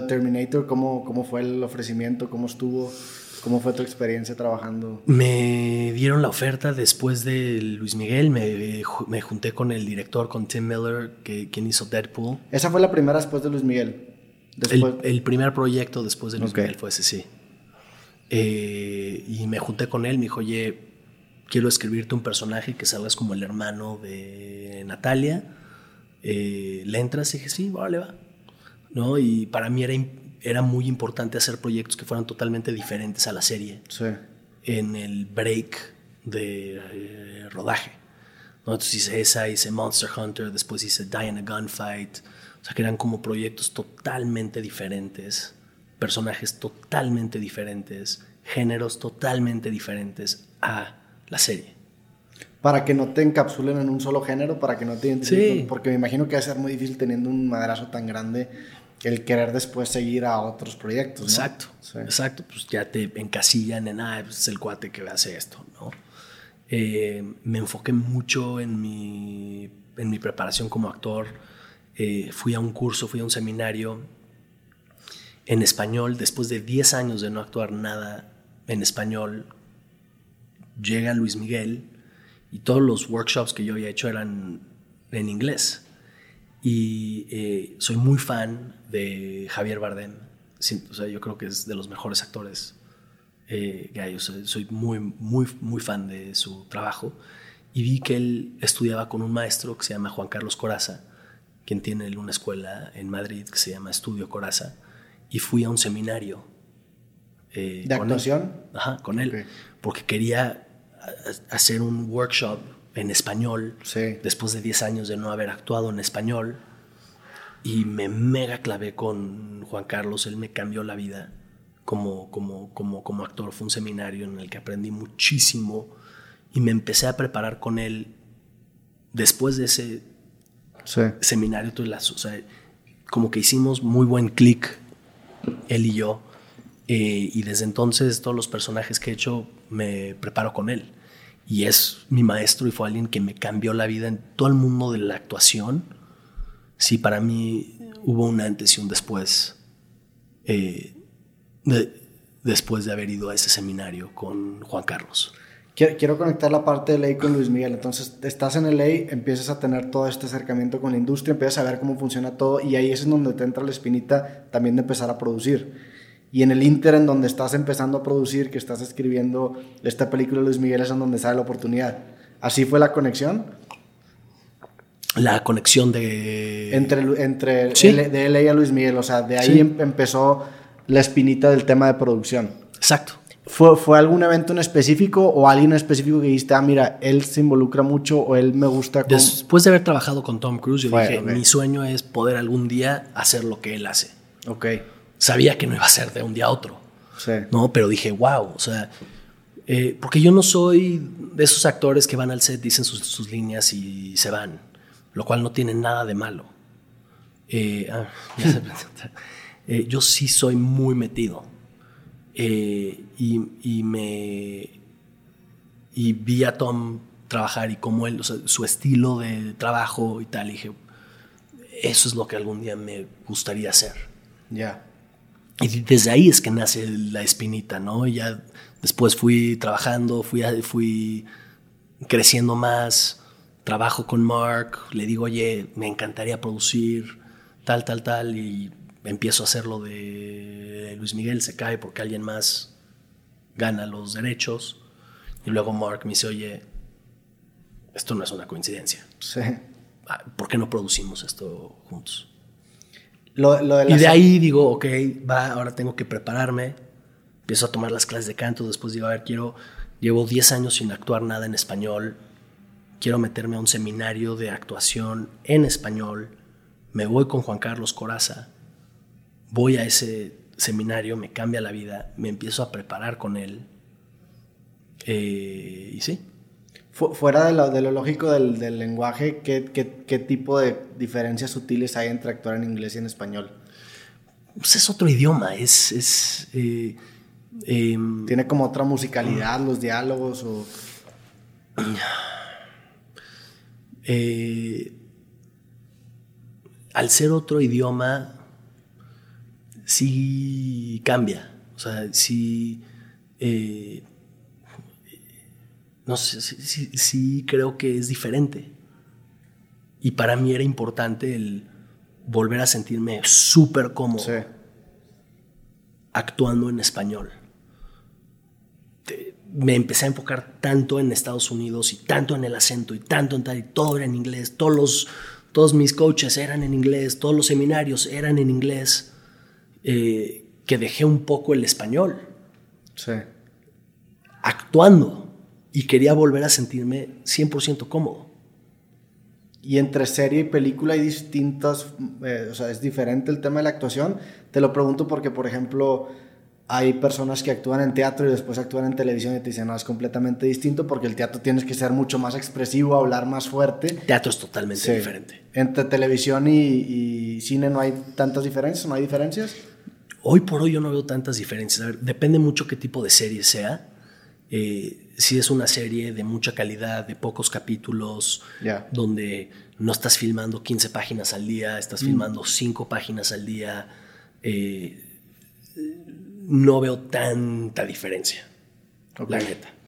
de Terminator, ¿cómo, ¿cómo fue el ofrecimiento? ¿Cómo estuvo? ¿Cómo fue tu experiencia trabajando? Me dieron la oferta después de Luis Miguel, me, me junté con el director, con Tim Miller, que, quien hizo Deadpool. ¿Esa fue la primera después de Luis Miguel? El, primer proyecto después de Luis Miguel fue ese, sí. Eh, y me junté con él, me dijo, oye, quiero escribirte un personaje que salgas como el hermano de Natalia. Eh, ¿Le entras? Y dije, sí, vale, va. ¿No? Y para mí era, era muy importante hacer proyectos que fueran totalmente diferentes a la serie. Sí. En el break de eh, rodaje. ¿no? Entonces hice esa, hice Monster Hunter, después hice Die in a Gunfight. O sea, que eran como proyectos totalmente diferentes, personajes totalmente diferentes, géneros totalmente diferentes a la serie. Para que no te encapsulen en un solo género, para que no te identifiquen. Porque me imagino que va a ser muy difícil teniendo un madrazo tan grande el querer después seguir a otros proyectos. ¿no? Exacto, exacto. Pues ya te encasillan en, ah, pues es el cuate que hace esto, ¿no? Eh, me enfoqué mucho en mi, en mi preparación como actor. Eh, fui a un curso, fui a un seminario en español. Después de 10 años de no actuar nada en español, llega Luis Miguel y todos los workshops que yo había hecho eran en inglés. Y eh, soy muy fan de Javier Bardem. O sea, yo creo que es de los mejores actores eh, que hay. soy muy, muy, muy fan de su trabajo. Y vi que él estudiaba con un maestro que se llama Juan Carlos Coraza, quien tiene una escuela en Madrid que se llama Estudio Coraza. Y fui a un seminario. Eh, ¿De actuación? Ajá, con él. Porque quería hacer un workshop en español después de 10 años de no haber actuado en español y me mega clavé con Juan Carlos, él me cambió la vida como, como, como, como actor, fue un seminario en el que aprendí muchísimo y me empecé a preparar con él después de ese seminario, o sea, como que hicimos muy buen clic él y yo eh, y desde entonces todos los personajes que he hecho me preparo con él. Y es mi maestro y fue alguien que me cambió la vida en todo el mundo de la actuación. Sí, para mí hubo un antes y un después. Eh, después de haber ido a ese seminario con Juan Carlos. Quiero, conectar la parte de ley con Luis Miguel. Entonces, estás en el ley, empiezas a tener todo este acercamiento con la industria, empiezas a ver cómo funciona todo y ahí es en donde te entra la espinita también de empezar a producir. Y en el Inter, en donde estás empezando a producir, que estás escribiendo esta película de Luis Miguel, es en donde sale la oportunidad. ¿Así fue la conexión? La conexión de... Entre, entre de LA a Luis Miguel, o sea, de ahí em, empezó la espinita del tema de producción. Exacto. ¿Fue, ¿Fue algún evento en específico o alguien en específico que dijiste, ah, mira, él se involucra mucho o él me gusta? Después de haber trabajado con Tom Cruise, yo dije, mi sueño es poder algún día hacer lo que él hace. Ok sabía que no iba a ser de un día a otro. ¿no? Pero dije, wow, o sea, eh, porque yo no soy de esos actores que van al set, dicen sus, líneas y se van, lo cual no tiene nada de malo. Eh, ah, eh, yo sí soy muy metido y, me y vi a Tom trabajar y como él, su estilo de trabajo y tal, y dije, eso es lo que algún día me gustaría hacer. Ya. Y desde ahí es que nace la espinita, ¿no? Y ya después fui trabajando, fui, fui creciendo más, trabajo con Mark, le digo, oye, me encantaría producir tal, tal, tal, y empiezo a hacer lo de Luis Miguel, se cae porque alguien más gana los derechos, y luego Mark me dice, oye, esto no es una coincidencia. Sí. Ah, ¿Por qué no producimos esto juntos? Y de ahí digo, ok, va, ahora tengo que prepararme. Empiezo a tomar las clases de canto. Después digo, a ver, quiero, llevo 10 años sin actuar nada en español. Quiero meterme a un seminario de actuación en español. Me voy con Juan Carlos Coraza. Voy a ese seminario, me cambia la vida. Me empiezo a preparar con él. Eh, y sí, fuera de lo, de lo lógico del, del lenguaje, ¿qué, ¿qué, qué, tipo de diferencias sutiles hay entre actuar en inglés y en español? Pues es otro idioma, es... es eh, em, ¿Tiene como otra musicalidad los diálogos o...? Eh, al ser otro idioma, sí cambia. O sea, sí. No sé, sí, sí, creo que es diferente. Y para mí era importante el volver a sentirme súper cómodo actuando en español. Me empecé a enfocar tanto en Estados Unidos y tanto en el acento y tanto en tal y todo era en inglés. Todos, los, todos mis coaches eran en inglés, todos los seminarios eran en inglés, eh, que dejé un poco el español. Sí. Actuando y quería volver a sentirme 100% cómodo. Y entre serie y película hay distintas, eh, o sea, es diferente el tema de la actuación. Te lo pregunto porque, por ejemplo, hay personas que actúan en teatro y después actúan en televisión y te dicen, no, es completamente distinto porque el teatro tienes que ser mucho más expresivo, hablar más fuerte. Teatro es totalmente diferente. Entre televisión y, cine no hay tantas diferencias, no hay diferencias. Hoy por hoy yo no veo tantas diferencias. A ver, depende mucho qué tipo de serie sea. Eh, si es una serie de mucha calidad, de pocos capítulos, donde no estás filmando 15 páginas al día, estás mm. filmando 5 páginas al día, eh, no veo tanta diferencia, la neta.